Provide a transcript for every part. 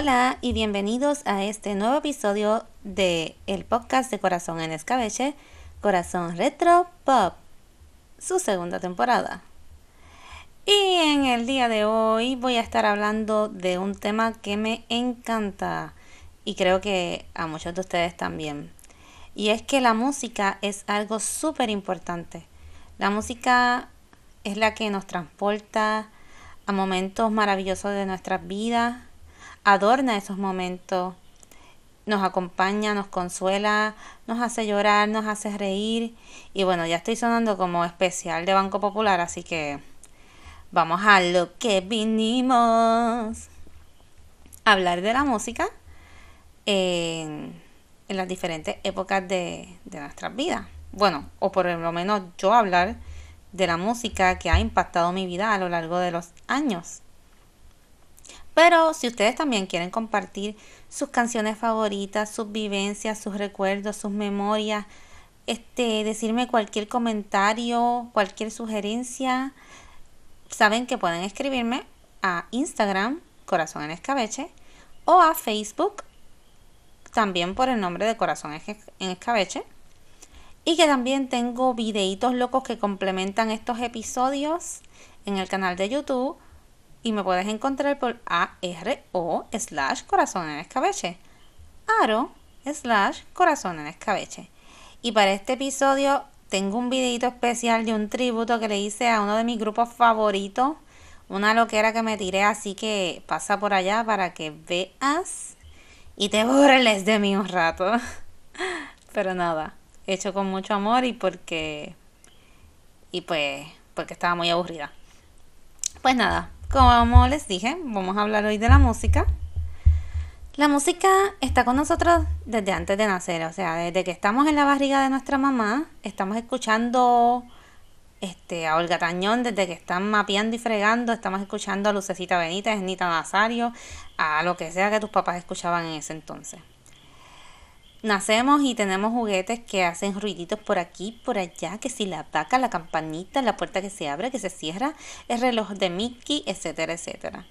Hola y bienvenidos a este nuevo episodio de el podcast de Corazón en Escabeche, Corazón Retro Pop, su segunda temporada. Y en el día de hoy voy a estar hablando de un tema que me encanta y creo que a muchos de ustedes también. Y es que la música es algo súper importante. La música es la que nos transporta a momentos maravillosos de nuestras vidas, adorna esos momentos, nos acompaña, nos consuela, nos hace llorar, nos hace reír. Y bueno, ya estoy sonando como especial de Banco Popular, así que vamos a lo que vinimos. Hablar de la música en, las diferentes épocas de, de nuestras vidas. Bueno, o por lo menos yo hablar de la música que ha impactado mi vida a lo largo de los años. Pero si ustedes también quieren compartir sus canciones favoritas, sus vivencias, sus recuerdos, sus memorias, este, decirme cualquier comentario, cualquier sugerencia, saben que pueden escribirme a Instagram, Corazón en Escabeche, o a Facebook, también por el nombre de Corazón en Escabeche. Y que también tengo videitos locos que complementan estos episodios en el canal de YouTube y me puedes encontrar por ARO slash corazón en escabeche. Aro slash corazón en escabeche. Y para este episodio tengo un videito especial de un tributo que le hice a uno de mis grupos favoritos. Una loquera que me tiré, así que pasa por allá para que veas y te burles de mí un rato. Pero nada, hecho con mucho amor y porque. Y pues, porque estaba muy aburrida. Pues nada, como les dije, vamos a hablar hoy de la música. La música está con nosotros desde antes de nacer, o sea, desde que estamos en la barriga de nuestra mamá, estamos escuchando este, a Olga Tañón, desde que están mapeando y fregando, estamos escuchando a Lucecita Benítez, Nita Nazario, a lo que sea que tus papás escuchaban en ese entonces. Nacemos y tenemos juguetes que hacen ruiditos por aquí, por allá, que si la vaca, la campanita, la puerta que se abre, que se cierra, el reloj de Mickey, etcétera, etcétera.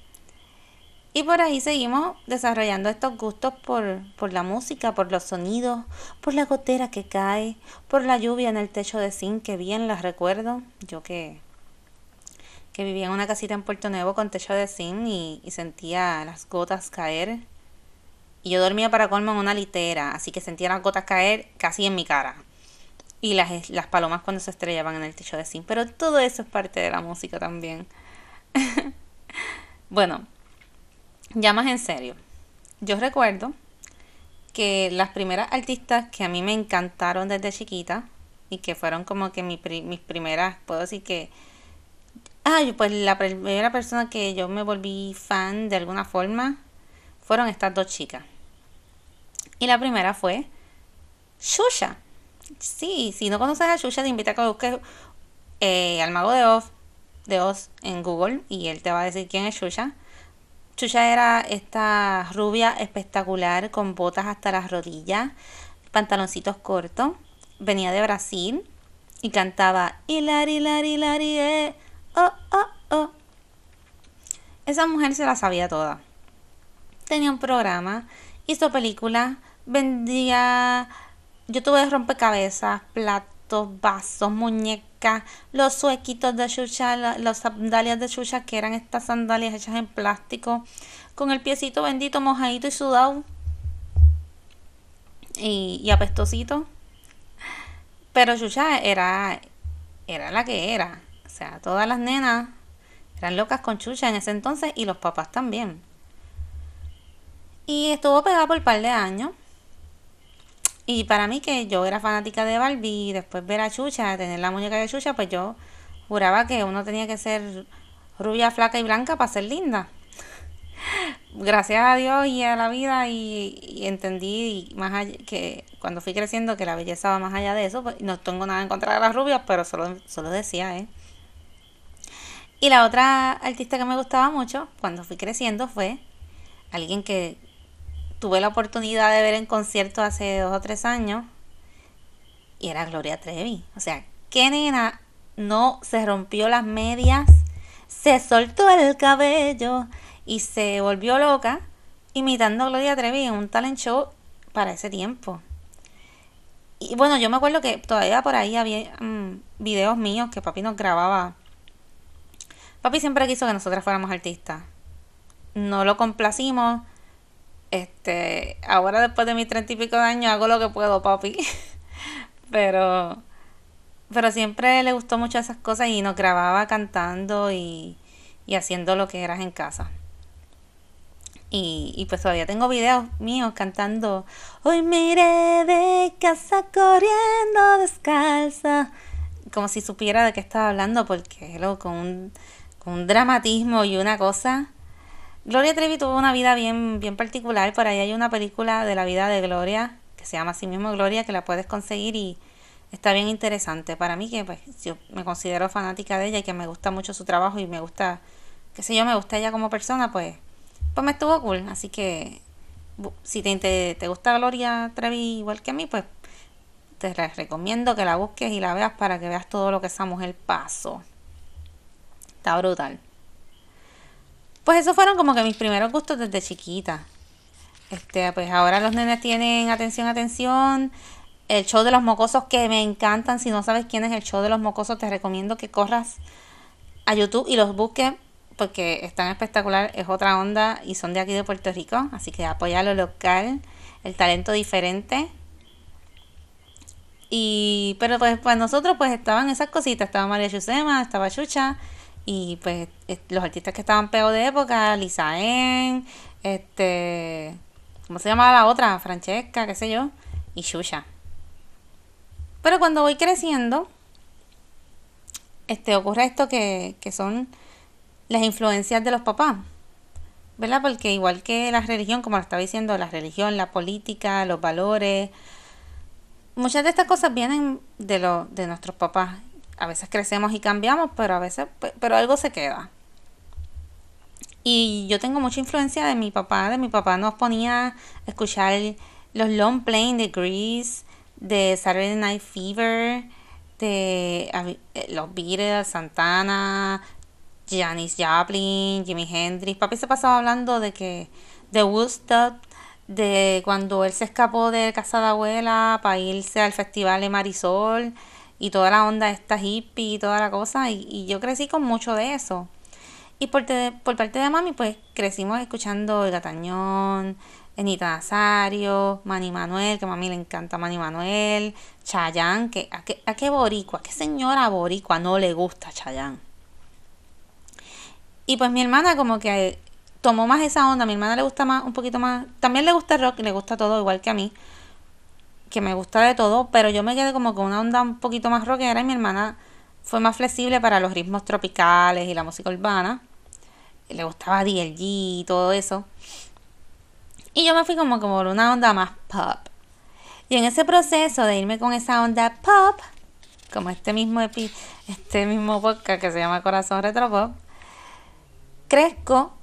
Y por ahí seguimos desarrollando estos gustos por, por la música, por los sonidos, por la gotera que cae, por la lluvia en el techo de zinc, que bien las recuerdo. Yo que, que vivía en una casita en Puerto Nuevo con techo de zinc y, y sentía las gotas caer y yo dormía para colmo en una litera, así que sentía las gotas caer casi en mi cara. Y las, las palomas cuando se estrellaban en el techo de zinc. Pero todo eso es parte de la música también. bueno, ya más en serio. Yo recuerdo que las primeras artistas que a mí me encantaron desde chiquita y que fueron como que mis primeras, puedo decir que... Ay, pues la primera persona que yo me volví fan de alguna forma fueron estas dos chicas. Y la primera fue Shusha. Sí, si no conoces a Shusha, te invito a que busques eh, al mago de Oz, de Oz en Google y él te va a decir quién es Shusha. Shusha era esta rubia espectacular con botas hasta las rodillas, pantaloncitos cortos. Venía de Brasil y cantaba Hilari, Hilari, Hilari, eh, oh, oh, oh. Esa mujer se la sabía toda tenía un programa, hizo películas, vendía, yo tuve rompecabezas, platos, vasos, muñecas, los suequitos de chucha, las sandalias de chucha que eran estas sandalias hechas en plástico, con el piecito bendito, mojadito y sudado y, y apestosito. Pero Chucha era, era la que era. O sea, todas las nenas eran locas con Chucha en ese entonces y los papás también. Y estuvo pegada por un par de años. Y para mí que yo era fanática de Barbie y después ver a Chucha, tener la muñeca de Chucha, pues yo juraba que uno tenía que ser rubia, flaca y blanca para ser linda. Gracias a Dios y a la vida y, entendí más que cuando fui creciendo que la belleza va más allá de eso, pues no tengo nada en contra de las rubias, pero solo, solo decía, ¿eh? Y la otra artista que me gustaba mucho cuando fui creciendo fue alguien que tuve la oportunidad de ver en concierto hace dos o tres años y era Gloria Trevi. O sea, ¿qué nena no se rompió las medias, se soltó el cabello y se volvió loca imitando a Gloria Trevi en un talent show para ese tiempo. Y bueno, yo me acuerdo que todavía por ahí había mm, videos míos que papi nos grababa. Papi siempre quiso que nosotras fuéramos artistas. No lo complacimos. Este, ahora después de mis treinta y pico de años hago lo que puedo, papi. pero, pero siempre le gustó mucho esas cosas y nos grababa cantando y, y haciendo lo que eras en casa. Y, y, pues todavía tengo videos míos cantando Hoy me de casa corriendo descalza como si supiera de qué estaba hablando porque lo con con un dramatismo y una cosa Gloria Trevi tuvo una vida bien, bien particular. Por ahí hay una película de la vida de Gloria que se llama así mismo Gloria que la puedes conseguir y está bien interesante. Para mí que pues yo me considero fanática de ella y que me gusta mucho su trabajo y me gusta, qué sé yo, me gusta ella como persona, pues pues me estuvo cool. Así que si te, te, gusta Gloria Trevi igual que a mí, pues te recomiendo que la busques y la veas para que veas todo lo que esa mujer pasó. Está brutal. Pues esos fueron como que mis primeros gustos desde chiquita. Este, pues ahora los nenes tienen atención, atención. El show de los mocosos que me encantan. Si no sabes quién es el show de los mocosos, te recomiendo que corras a YouTube y los busques porque están espectacular, es otra onda y son de aquí de Puerto Rico, así que apoya lo local, el talento diferente. Y pero pues, pues nosotros pues estaban esas cositas, estaba María Chusema, estaba Chucha y pues los artistas que estaban pegados de época, Lizaén, este, ¿cómo se llamaba la otra? Francesca, qué sé yo, y Chucha. Pero cuando voy creciendo, este ocurre esto que, que son las influencias de los papás. ¿Verdad? Porque igual que la religión, como lo estaba diciendo, la religión, la política, los valores, muchas de estas cosas vienen de, lo, de nuestros papás. A veces crecemos y cambiamos, pero a veces, pero algo se queda. Y yo tengo mucha influencia de mi papá. De mi papá nos ponía a escuchar los long playing de Grease, de Saturday Night Fever, de eh, los Beatles, Santana, Janis Joplin, Jimi Hendrix. Papi se pasaba hablando de que de Woodstock, de cuando él se escapó de casa de abuela para irse al festival de Marisol y toda la onda esta hippie y toda la cosa. Y, yo crecí con mucho de eso. Y por, por parte de mami, pues crecimos escuchando El Gatañón, Enita Nazario, Manny Manuel, que a mami le encanta Manny Manuel, Chayán, que a qué, a qué boricua, a qué señora boricua no le gusta Chayán. Y pues mi hermana como que tomó más esa onda, a mi hermana le gusta más, un poquito más, también le gusta el rock, le gusta todo igual que a mí, que me gusta de todo, pero yo me quedé como con una onda un poquito más rockera y mi hermana fue más flexible para los ritmos tropicales y la música urbana. Le gustaba DLG y todo eso. Y yo me fui como, por una onda más pop. Y en ese proceso de irme con esa onda pop, como este mismo este mismo podcast que se llama Corazón Retro Pop, Crezco,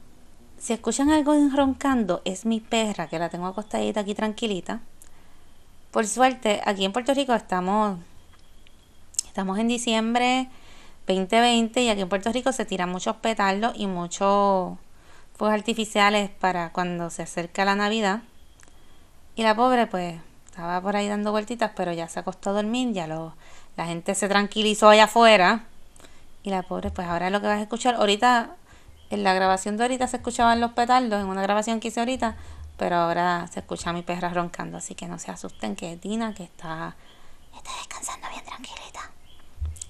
si escuchan algo roncando, es mi perra que la tengo acostadita aquí tranquilita. Por suerte, aquí en Puerto Rico estamos, estamos en diciembre 2020 y aquí en Puerto Rico se tiran muchos petardos y muchos fuegos artificiales para cuando se acerca la Navidad. Y la pobre pues estaba por ahí dando vueltitas, pero ya se acostó a dormir, ya lo, la gente se tranquilizó allá afuera. Y la pobre pues ahora lo que vas a escuchar, ahorita en la grabación de ahorita se escuchaban los petardos, en una grabación que hice ahorita, pero ahora se escucha a mi perra roncando, así que no se asusten que es Dina que está, está descansando bien tranquilita.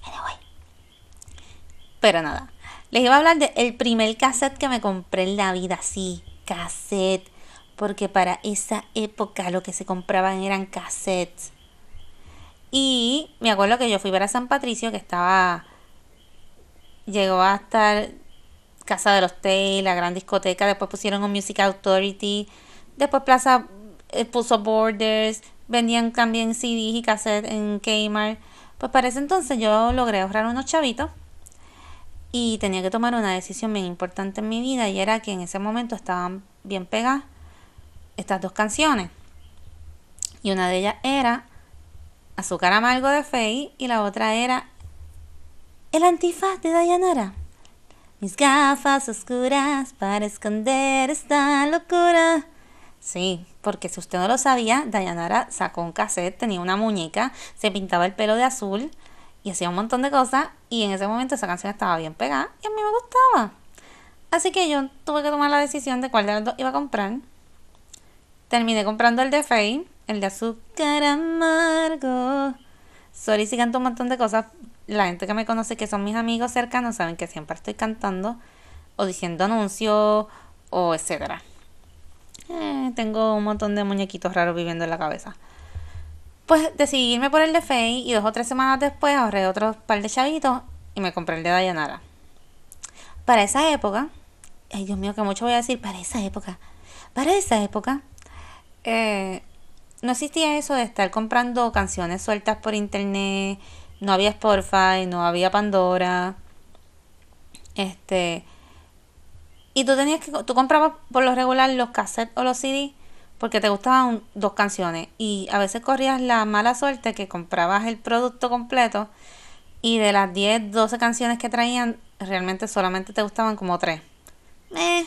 Anyway. Pero nada, les iba a hablar del el primer cassette que me compré en la vida, sí, cassette, porque para esa época lo que se compraban eran cassettes. Y me acuerdo que yo fui a ver a San Patricio, que estaba, llegó a estar Casa de los Tay, la gran discoteca, después pusieron un Music Authority, después Plaza eh, puso Borders, vendían también CDs y cassettes en Kmart. Pues para ese entonces yo logré ahorrar unos chavitos y tenía que tomar una decisión bien importante en mi vida y era que en ese momento estaban bien pegadas estas dos canciones. Y una de ellas era Azúcar Amargo de Faye y la otra era El Antifaz de Dayanara. Mis gafas oscuras para esconder esta locura. Sí, porque si usted no lo sabía, Dayanara sacó un cassette, tenía una muñeca, se pintaba el pelo de azul y hacía un montón de cosas y en ese momento esa canción estaba bien pegada y a mí me gustaba. Así que yo tuve que tomar la decisión de cuál de los dos iba a comprar. Terminé comprando el de Faye, el de azúcar amargo. Sorry si canto un montón de cosas. La gente que me conoce, que son mis amigos cercanos, saben que siempre estoy cantando o diciendo anuncios o etcétera. Eh, tengo un montón de muñequitos raros viviendo en la cabeza. Pues decidí irme por el de Faye y dos o tres semanas después ahorré otros par de chavitos y me compré el de Dayanara. Para esa época, ay Dios mío, que mucho voy a decir, para esa época, para esa época, eh, no existía eso de estar comprando canciones sueltas por internet, no había Spotify, no había Pandora, este, y tú tenías que, tú comprabas por lo regular los cassettes o los CDs porque te gustaban dos canciones y a veces corrías la mala suerte que comprabas el producto completo y de las 10, 12 canciones que traían realmente solamente te gustaban como tres. Eh,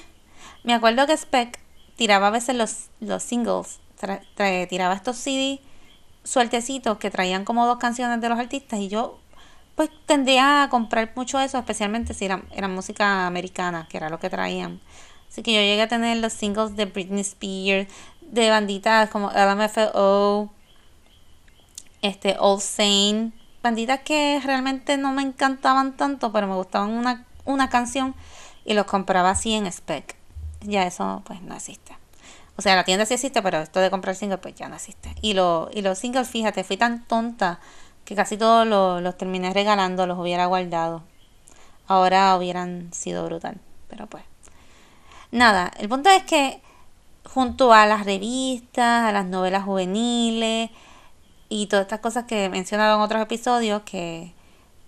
me acuerdo que Spec tiraba a veces los, los singles, tiraba estos CDs sueltecitos que traían como dos canciones de los artistas y yo pues tendría a comprar mucho eso, especialmente si era, era música americana, que era lo que traían. Así que yo llegué a tener los singles de Britney Spears, de banditas como LMFAO, este, Old Saint, banditas que realmente no me encantaban tanto, pero me gustaban una, una canción y los compraba así en spec. Ya eso pues no existe. O sea, la tienda sí existe, pero esto de comprar singles pues ya no existe. Y, lo, y los singles, fíjate, fui tan tonta que casi todos los, terminé regalando, los hubiera guardado. Ahora hubieran sido brutal, pero pues. Nada, el punto es que junto a las revistas, a las novelas juveniles y todas estas cosas que he en otros episodios, que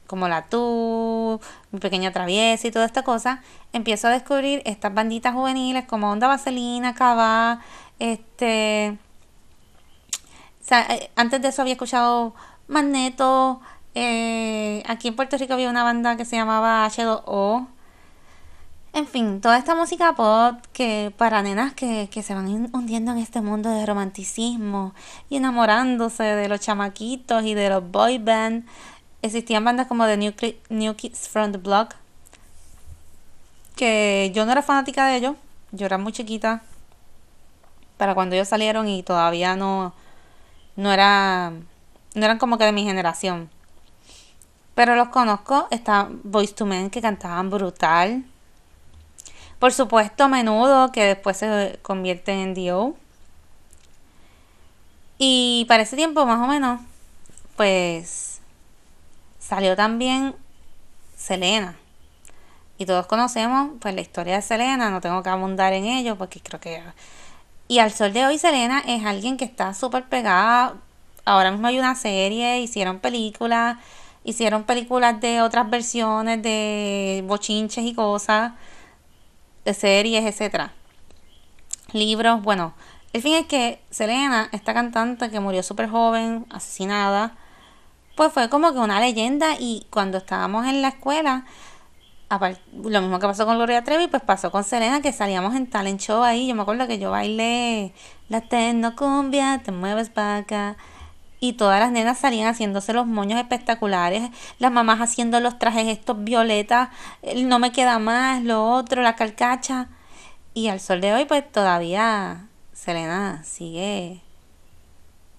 como la tú, mi pequeña traviesa y toda esta cosa, empiezo a descubrir estas banditas juveniles como Onda Vaselina, Cava, este... Eh, antes de eso había escuchado Magneto. Eh, aquí en Puerto Rico había una banda que se llamaba H2O. En fin, toda esta música pop que para nenas que, se van hundiendo en este mundo de romanticismo y enamorándose de los chamaquitos y de los boy band. Existían bandas como The New, New Kids from the Block. Que yo no era fanática de ellos. Yo era muy chiquita. Para cuando ellos salieron y todavía no, no era no eran como que de mi generación. Pero los conozco, está Voice to Men que cantaban brutal. Por supuesto, Menudo, que después se convierte en Dio. Y para ese tiempo, más o menos, pues salió también Selena. Y todos conocemos pues la historia de Selena, no tengo que abundar en ello porque creo que... Y al sol de hoy Selena es alguien que está súper pegada ahora mismo hay una serie, hicieron películas, hicieron películas de otras versiones de bochinches y cosas, de series, etcétera. Libros, bueno, el fin es que Selena, esta cantante que murió súper joven, asesinada, pues fue como que una leyenda y cuando estábamos en la escuela, lo mismo que pasó con Gloria Trevi, pues pasó con Selena, que salíamos en talent show ahí. Yo me acuerdo que yo bailé la cumbia, te mueves para acá y todas las nenas salían haciéndose los moños espectaculares, las mamás haciendo los trajes estos violetas, no me queda más, lo otro, la calcacha. Y al sol de hoy pues todavía Selena sigue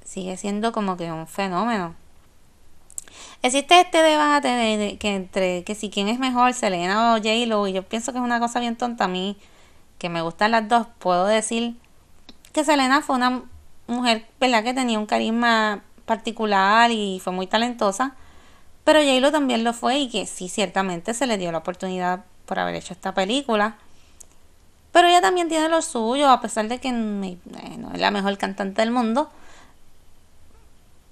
sigue siendo como que un fenómeno. Existe este debate de, que entre que si quién es mejor, Selena o J-Lo, y yo pienso que es una cosa bien tonta a mí, que me gustan las dos, puedo decir que Selena fue una mujer, ¿verdad? Que tenía un carisma particular y fue muy talentosa. Pero j también lo fue y que sí, ciertamente se le dio la oportunidad por haber hecho esta película. Pero ella también tiene lo suyo, a pesar de que eh, no es la mejor cantante del mundo.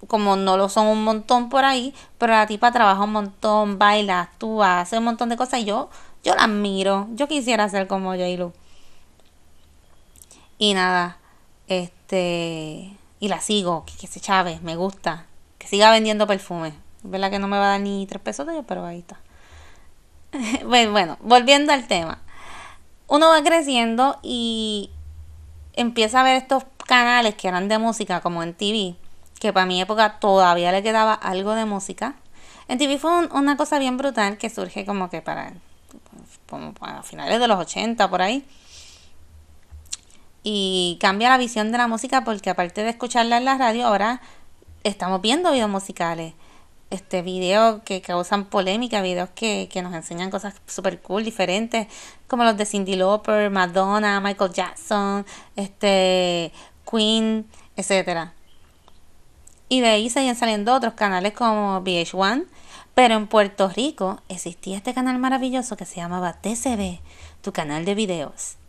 Como no lo son un montón por ahí, pero la tipa trabaja un montón, baila, actúa, hace un montón de cosas y yo, yo la admiro. Yo quisiera ser como j Y nada, este y la sigo, que, se chave, me gusta, que siga vendiendo perfume. Es verdad que no me va a dar ni tres pesos de ellos, pero ahí está. bueno, volviendo al tema. Uno va creciendo y empieza a ver estos canales que eran de música, como en TV, que para mi época todavía le quedaba algo de música. En TV fue una cosa bien brutal que surge como que para como a finales de los 80 por ahí. Y cambia la visión de la música porque aparte de escucharla en la radio, ahora estamos viendo videos musicales este videos que causan polémica, videos que, que nos enseñan cosas super cool, diferentes, como los de Cindy Lauper, Madonna, Michael Jackson, este Queen, etcétera. Y de ahí siguen saliendo otros canales como VH1, pero en Puerto Rico existía este canal maravilloso que se llamaba TCB, tu canal de videos.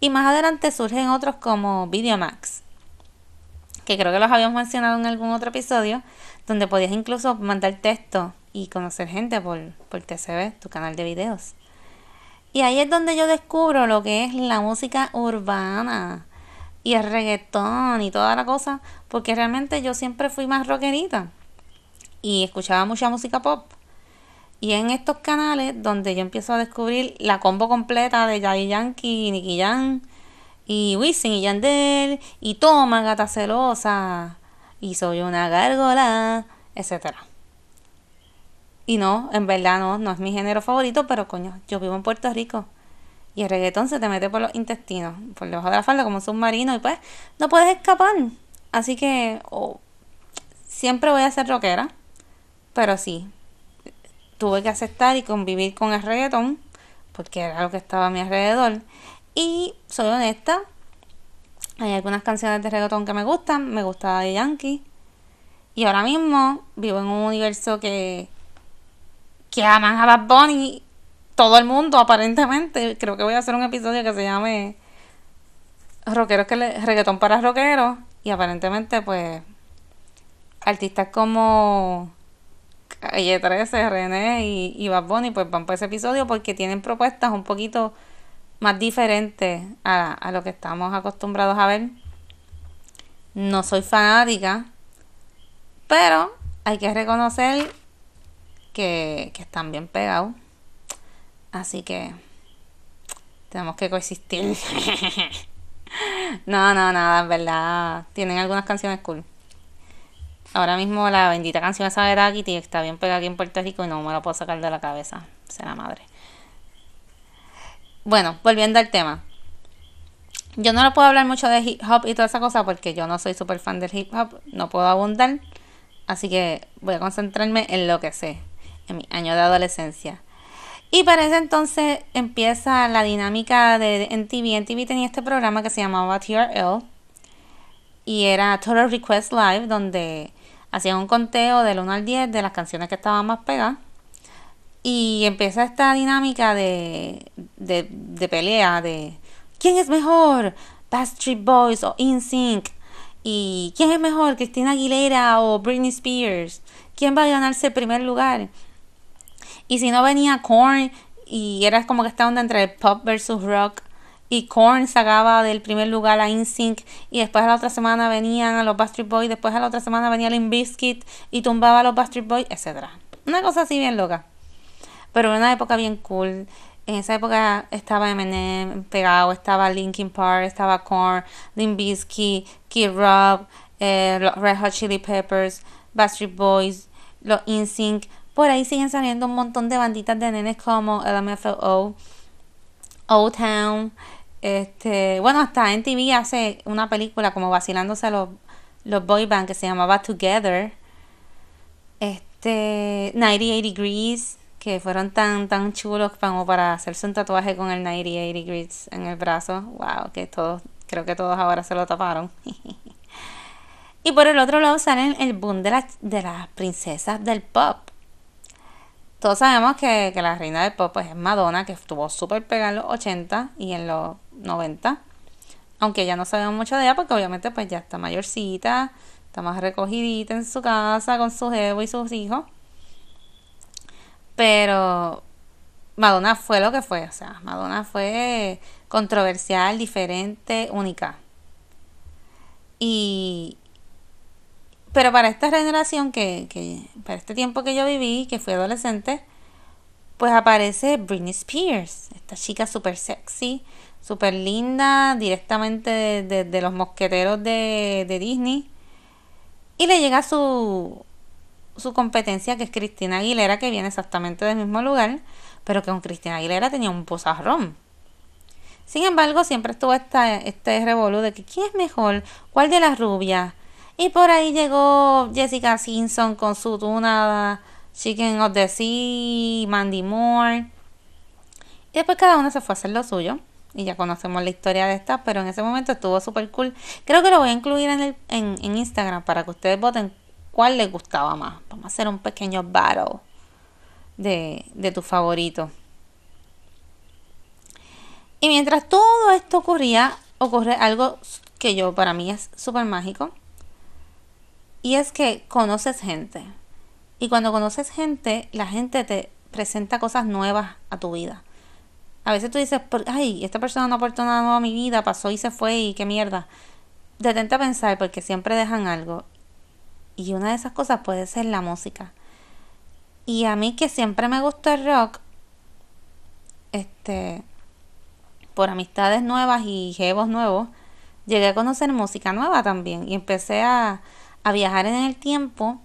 Y más adelante surgen otros como Videomax, que creo que los habíamos mencionado en algún otro episodio, donde podías incluso mandar texto y conocer gente por, por TCB, tu canal de videos. Y ahí es donde yo descubro lo que es la música urbana y el reggaetón y toda la cosa, porque realmente yo siempre fui más rockerita y escuchaba mucha música pop. Y en estos canales donde yo empiezo a descubrir la combo completa de Daddy Yankee Nicky Jam y Wisin y Yandel y Toma Gata Celosa y soy una gárgola, etcétera. Y no, en verdad no, no es mi género favorito, pero coño, yo vivo en Puerto Rico. Y el reggaetón se te mete por los intestinos, por debajo de la falda como un submarino y pues no puedes escapar. Así que siempre voy a ser rockera, pero sí, tuve que aceptar y convivir con el reggaetón, porque era lo que estaba a mi alrededor. Y soy honesta, hay algunas canciones de reggaetón que me gustan, me gusta de Yankee. Y ahora mismo vivo en un universo que, que aman a Bad Bunny todo el mundo aparentemente. Creo que voy a hacer un episodio que se llame Rockeros que le, reggaetón para rockeros. Y aparentemente pues artistas como Calle 13, René y, y Bad Bunny pues van por ese episodio porque tienen propuestas un poquito más diferente a, lo que estamos acostumbrados a ver. No soy fanática, pero hay que reconocer que, que están bien pegados. Así que tenemos que coexistir. no, no, nada, en verdad. Tienen algunas canciones cool. Ahora mismo la bendita canción esa de Kitty está bien pegada aquí en Puerto Rico y no me la puedo sacar de la cabeza. Será madre. Bueno, volviendo al tema. Yo no le puedo hablar mucho de hip hop y toda esa cosa porque yo no soy súper fan del hip hop, no puedo abundar. Así que voy a concentrarme en lo que sé, en mi año de adolescencia. Y para ese entonces empieza la dinámica de NTV. NTV tenía este programa que se llamaba TRL y era Total Request Live, donde hacían un conteo del 1 al 10 de las canciones que estaban más pegadas. Y empieza esta dinámica de, de, pelea de ¿quién es mejor? Backstreet Boys o InSync. ¿Y quién es mejor? Cristina Aguilera o Britney Spears. ¿Quién va a ganarse el primer lugar? Y si no venía Korn y era como que estaban entre el pop versus rock y Korn sacaba del primer lugar a InSync y después a la otra semana venían a los Backstreet Boys, después a la otra semana venía Limp Bizkit y tumbaba a los Backstreet Boys, etc. Una cosa así bien loca. Pero en una época bien cool. En esa época estaba Eminem pegado, estaba Linkin Park, estaba Korn, Limp Bizkit, Kid Rock, eh, los Red Hot Chili Peppers, Backstreet Boys, los InSync. Por ahí siguen saliendo un montón de banditas de nenes como LMFAO, O-Town. Este, bueno, hasta en TV hace una película como vacilándose a los, los boy band que se llamaba Together. Este, 98 Degrees que fueron tan, tan chulos como para hacerse un tatuaje con el 98 degrees en el brazo. Wow, que todos, creo que todos ahora se lo taparon. y por el otro lado salen el boom de, de las princesas del pop. Todos sabemos que, la reina del pop pues, es Madonna, que estuvo súper pegada en los 80 y en los 90. Aunque ya no sabemos mucho de ella porque obviamente pues ya está mayorcita, está más recogidita en su casa con su jevo y sus hijos. Pero Madonna fue lo que fue, o sea, Madonna fue controversial, diferente, única. Y pero para esta generación que, que para este tiempo que yo viví, que fui adolescente, pues aparece Britney Spears, esta chica súper sexy, súper linda, directamente de, los mosqueteros de, Disney. Y le llega su, su competencia, que es Cristina Aguilera, que viene exactamente del mismo lugar, pero que con Cristina Aguilera tenía un pozarrón. Sin embargo, siempre estuvo esta, este revolú de que quién es mejor, cuál de las rubias. Y por ahí llegó Jessica Simpson con su tuna Chicken of the Sea, Mandy Moore. Y después cada uno se fue a hacer lo suyo. Y ya conocemos la historia de esta, pero en ese momento estuvo súper cool. Creo que lo voy a incluir en, el, en, Instagram para que ustedes voten cuál les gustaba más. Vamos a hacer un pequeño battle de, de tu favorito. Y mientras todo esto ocurría, ocurre algo que yo para mí es súper mágico. Y es que conoces gente. Y cuando conoces gente, la gente te presenta cosas nuevas a tu vida. A veces tú dices, ay, esta persona no aportó nada nuevo a mi vida, pasó y se fue y qué mierda. Detente a pensar porque siempre dejan algo. Y una de esas cosas puede ser la música. Y a mí que siempre me gustó el rock, este, por amistades nuevas y jevos nuevos, llegué a conocer música nueva también y empecé a, viajar en el tiempo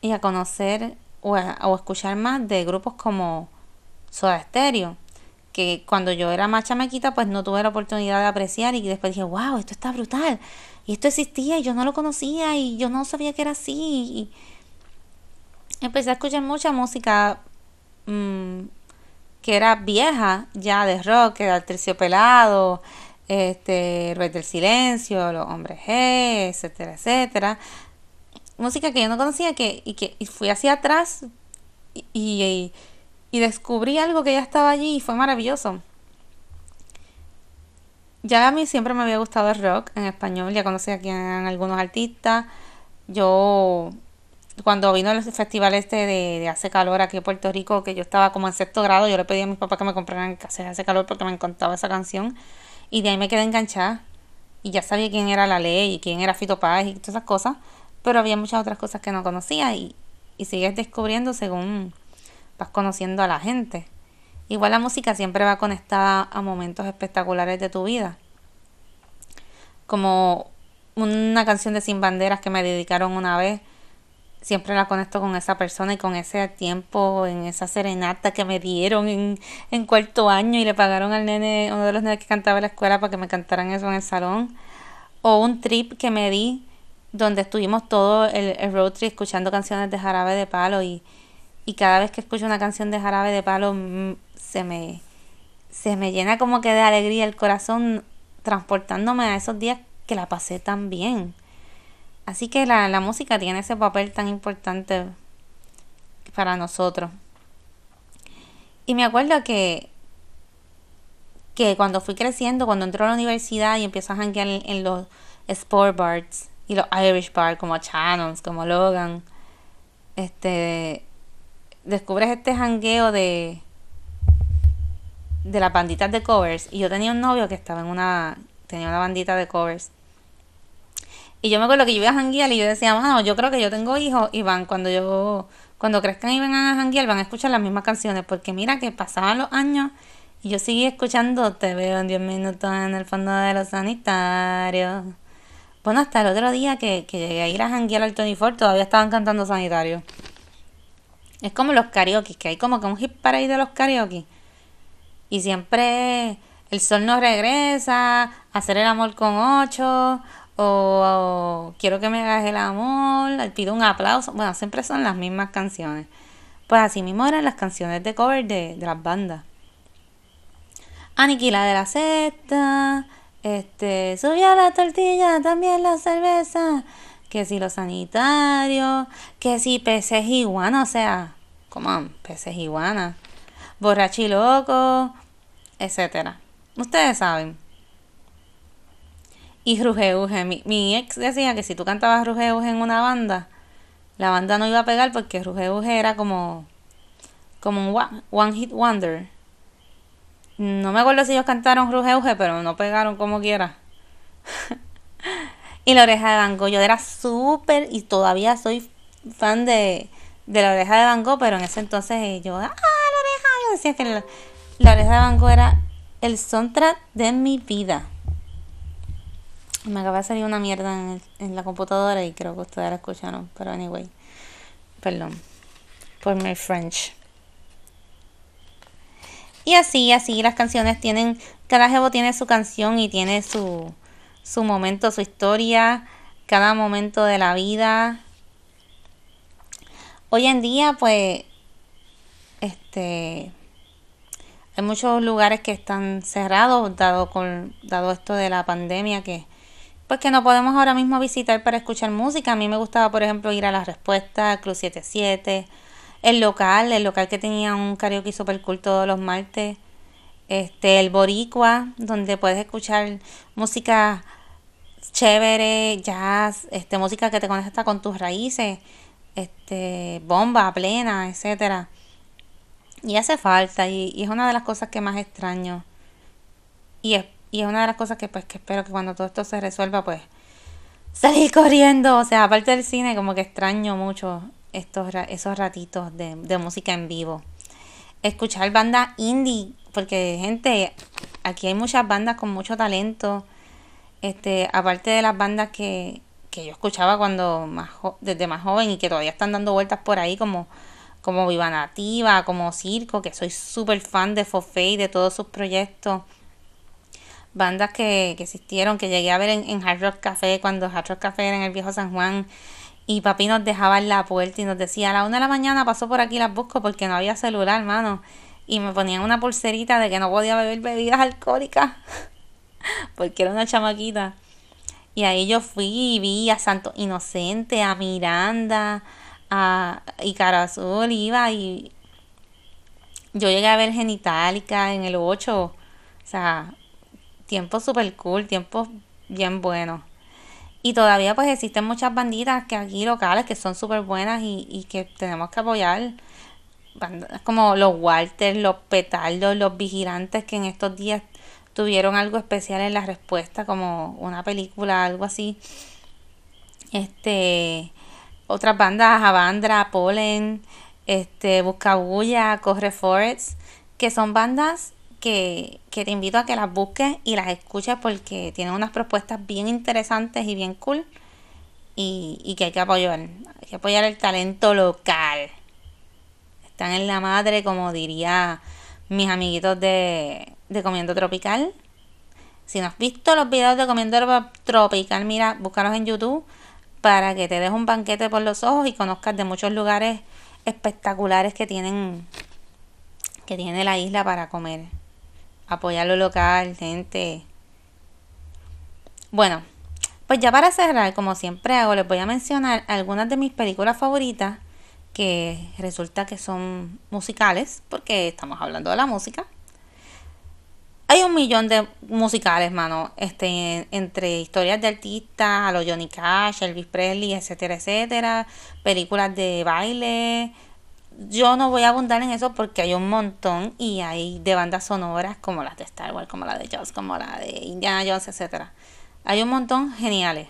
y a conocer o, a, escuchar más de grupos como Soda Stereo, que cuando yo era más chamaquita pues no tuve la oportunidad de apreciar y después dije, wow, esto está brutal, y esto existía y yo no lo conocía y yo no sabía que era así. Y empecé a escuchar mucha música mmm, que era vieja ya de rock, que era el terciopelado, este, Ruiz del Silencio, Los Hombres G, etcétera, etcétera. Música que yo no conocía que, y que fui hacia atrás y, descubrí algo que ya estaba allí y fue maravilloso. Ya a mí siempre me había gustado el rock en español, ya conocía aquí eran algunos artistas. Yo cuando vino el festival este de, Hace Calor aquí en Puerto Rico, que yo estaba como en sexto grado, yo le pedí a mis papás que me compraran Hace Calor porque me encantaba esa canción. Y de ahí me quedé enganchada. Y ya sabía quién era La Ley y quién era Fito Páez y todas esas cosas. Pero había muchas otras cosas que no conocía y, y sigues descubriendo según vas conociendo a la gente. Igual la música siempre va conectada a momentos espectaculares de tu vida. Como una canción de Sin Banderas que me dedicaron una vez siempre la conecto con esa persona y con ese tiempo, en esa serenata que me dieron en, en cuarto año y le pagaron al nene, uno de los nenes que cantaba en la escuela para que me cantaran eso en el salón. O un trip que me di donde estuvimos todo el, el road trip escuchando canciones de Jarabe de Palo y, y cada vez que escucho una canción de Jarabe de Palo mm, se me, se me llena como que de alegría el corazón transportándome a esos días que la pasé tan bien. Así que la, la música tiene ese papel tan importante para nosotros. Y me acuerdo que, que cuando fui creciendo, cuando entré a la universidad y empiezo a janguear en, los sport bars y los Irish bars como Channons, como Logan, este descubres este jangueo de de las banditas de covers y yo tenía un novio que estaba en una tenía una bandita de covers y yo me acuerdo que yo iba a janguear y yo decía, bueno, yo creo que yo tengo hijos y van, cuando yo, cuando crezcan y vengan a janguear, van a escuchar las mismas canciones. Porque mira que pasaban los años y yo seguí escuchando Te veo en 10 minutos en el fondo de los sanitarios. Bueno, hasta el otro día que, que llegué a ir a janguear al Tony Ford, todavía estaban cantando sanitario. Es como los karaoke, que hay como que un hit para ir de los karaoke. Y siempre el sol no regresa, hacer el amor con ocho, o, quiero que me hagas el amor, pido un aplauso. Bueno, siempre son las mismas canciones. Pues así mismo eran las canciones de cover de, las bandas. Aniquila de la cesta, este, subió la tortilla, también la cerveza, que si los sanitarios, que si peces iguana, o sea, como peces iguana, borrachi loco, etcétera. Ustedes saben. Y Ruge Mi, mi, ex decía que si tú cantabas Ruge en una banda, la banda no iba a pegar porque Ruge era como, como un one, hit wonder. No me acuerdo si ellos cantaron Ruge pero no pegaron como quiera. y la oreja de Van yo era súper y todavía soy fan de, de la oreja de Van pero en ese entonces yo, ah, la oreja, yo decía que la, oreja de Van era el soundtrack de mi vida. Me acaba de salir una mierda en, en la computadora y creo que ustedes la escucharon. Pero anyway, perdón por mi French. Y así, así las canciones tienen, cada jevo tiene su canción y tiene su, su momento, su historia, cada momento de la vida. Hoy en día, pues, este, hay muchos lugares que están cerrados, dado con, dado esto de la pandemia que, pues que no podemos ahora mismo visitar para escuchar música. A mí me gustaba, por ejemplo, ir a la respuesta, Club 77, el local, el local que tenía un karaoke super cool todos los martes, este, el Boricua, donde puedes escuchar música chévere, jazz, este, música que te conecta con tus raíces, este, bomba plena, etcétera. Y hace falta, y, es una de las cosas que más extraño. Y es, y es una de las cosas que pues que espero que cuando todo esto se resuelva, pues salir corriendo. O sea, aparte del cine, como que extraño mucho estos, esos ratitos de, de música en vivo. Escuchar bandas indie, porque gente, aquí hay muchas bandas con mucho talento. Este, aparte de las bandas que, que yo escuchaba cuando más desde más joven y que todavía están dando vueltas por ahí como como Viva Nativa, como Circo, que soy súper fan de Fofé y de todos sus proyectos. Bandas que, que existieron, que llegué a ver en, Hard Rock Café, cuando Hard Rock Café era en el viejo San Juan, y papi nos dejaba en la puerta y nos decía, a la una de la mañana pasó por aquí las busco porque no había celular, hermano. Y me ponían una pulserita de que no podía beber bebidas alcohólicas. porque era una chamaquita. Y ahí yo fui y vi a Santo Inocente, a Miranda, a Cara Azul, iba y yo llegué a ver Genitalica en el 8. O sea, tiempo super cool, tiempo bien bueno. Y todavía pues existen muchas banditas que aquí locales que son súper buenas y, y, que tenemos que apoyar. Como los Walters, los Petardos, los Vigilantes que en estos días tuvieron algo especial en la respuesta, como una película, algo así. Este, otras bandas, Avandra, Polen, este, Buscabulla, Corre Forest, que son bandas que, te invito a que las busques y las escuches porque tienen unas propuestas bien interesantes y bien cool y, que hay que apoyar. Hay que apoyar el talento local. Están en la madre, como diría mis amiguitos de, de Comiendo Tropical. Si no has visto los videos de Comiendo Tropical, mira, búscalos en YouTube para que te des un banquete por los ojos y conozcas de muchos lugares espectaculares que tienen que tiene la isla para comer apoyar lo local, gente. Bueno, pues ya para cerrar, como siempre hago, les voy a mencionar algunas de mis películas favoritas que resulta que son musicales, porque estamos hablando de la música. Hay un millón de musicales, mano, este, entre historias de artistas, a los Johnny Cash, Elvis Presley, etcétera, etcétera, películas de baile, yo no voy a abundar en eso porque hay un montón y hay de bandas sonoras como las de Star Wars, como la de Joss, como la de Indiana Jones, etcétera. Hay un montón geniales.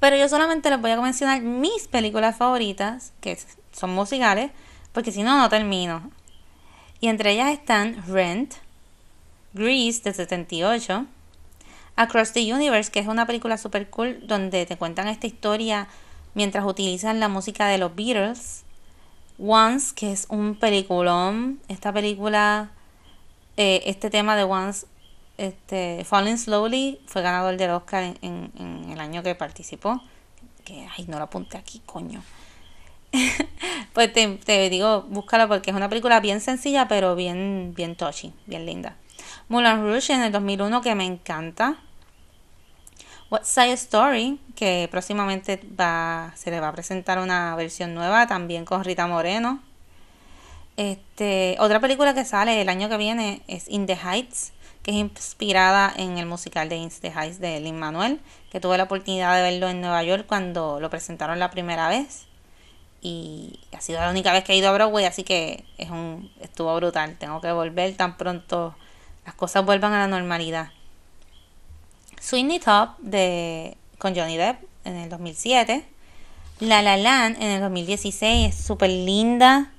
Pero yo solamente les voy a mencionar mis películas favoritas, que son musicales, porque si no, no termino. Y entre ellas están Rent, Grease de 78, Across the Universe, que es una película super cool donde te cuentan esta historia mientras utilizan la música de los Beatles Once, que es un peliculón. Esta película, eh, este tema de Once, este, Falling Slowly, fue ganador del Oscar en, en, el año que participó. Que, ay, no lo apunté aquí, coño. pues te, digo, búscalo porque es una película bien sencilla, pero bien, bien touchy, bien linda. Moulin Rouge en el 2001, que me encanta. What's Side Story, que próximamente va, se le va a presentar una versión nueva también con Rita Moreno. Este, otra película que sale el año que viene es In the Heights, que es inspirada en el musical de In the Heights de Lin Manuel, que tuve la oportunidad de verlo en Nueva York cuando lo presentaron la primera vez. Y ha sido la única vez que he ido a Broadway, así que es un, estuvo brutal. Tengo que volver tan pronto las cosas vuelvan a la normalidad. Sweeney Top de, con Johnny Depp en el 2007. La La Land en el 2016 es súper linda,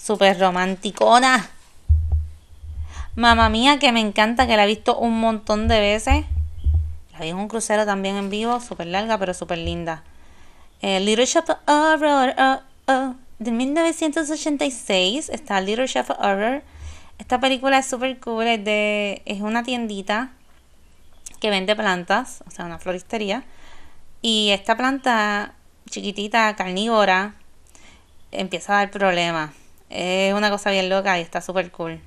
súper romanticona. Mamma mía, que me encanta, que la he visto un montón de veces. La vi en un crucero también en vivo, súper larga, pero súper linda. Eh, Little Shop of Horror, oh, oh, de 1986 está Little Shop of Horror. Esta película es súper cool, es, de, es una tiendita que vende plantas, o sea, una floristería. Y esta planta chiquitita, carnívora, empieza a dar problemas. Es una cosa bien loca y está súper cool.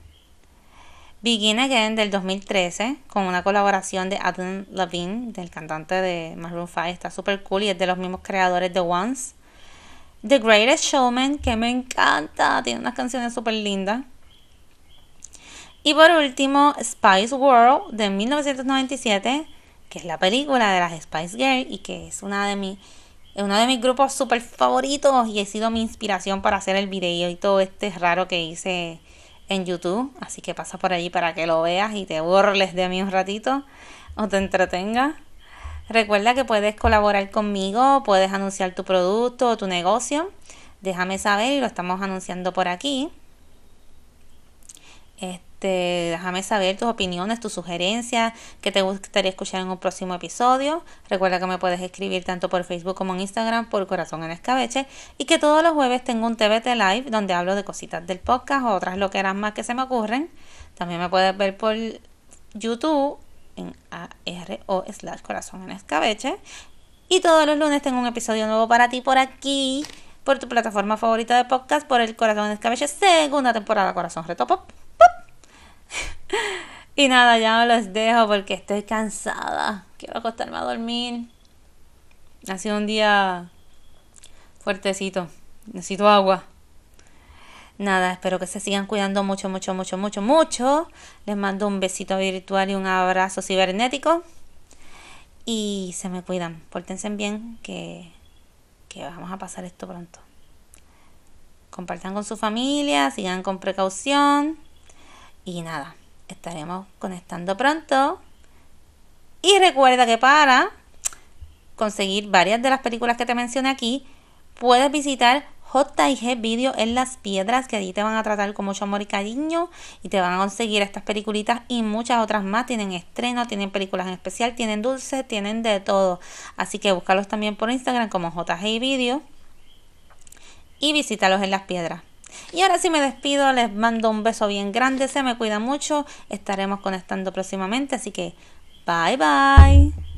Begin Again del 2013 con una colaboración de Adam Levine, del cantante de Maroon 5, está súper cool y es de los mismos creadores de Once. The Greatest Showman, que me encanta, tiene unas canciones súper lindas. Y por último, Spice World de 1997, que es la película de las Spice Girls y que es una de mis uno de mis grupos súper favoritos y ha sido mi inspiración para hacer el video y todo este raro que hice en YouTube, así que pasa por allí para que lo veas y te burles de mí un ratito o te entretenga. Recuerda que puedes colaborar conmigo, puedes anunciar tu producto o tu negocio. Déjame saber y lo estamos anunciando por aquí. Este, déjame saber tus opiniones, tus sugerencias, que te gustaría escuchar en un próximo episodio. Recuerda que me puedes escribir tanto por Facebook como en Instagram por Corazón en Escabeche y que todos los jueves tengo un TBT Live donde hablo de cositas del podcast o otras lo que eran más que se me ocurren. También me puedes ver por YouTube en ARO slash Corazón en Escabeche. Y todos los lunes tengo un episodio nuevo para ti por aquí, por tu plataforma favorita de podcast, por el Corazón en Escabeche, segunda temporada Corazón Retopop. y nada, ya me los dejo porque estoy cansada. Quiero acostarme a dormir. Ha sido un día fuertecito. Necesito agua. Nada, espero que se sigan cuidando mucho, mucho, mucho, mucho, mucho. Les mando un besito virtual y un abrazo cibernético. Y se me cuidan. Pórtense bien que, que vamos a pasar esto pronto. Compartan con su familia, sigan con precaución. Y nada, estaremos conectando pronto. Y recuerda que para conseguir varias de las películas que te mencioné aquí, puedes visitar JG Video en Las Piedras, que allí te van a tratar con mucho amor y cariño y te van a conseguir estas peliculitas y muchas otras más. Tienen estreno, tienen películas en especial, tienen dulces, tienen de todo. Así que búscalos también por Instagram como JG Video y visítalos en Las Piedras. Y ahora sí me despido, les mando un beso bien grande, se me cuida mucho, estaremos conectando próximamente, así que bye bye.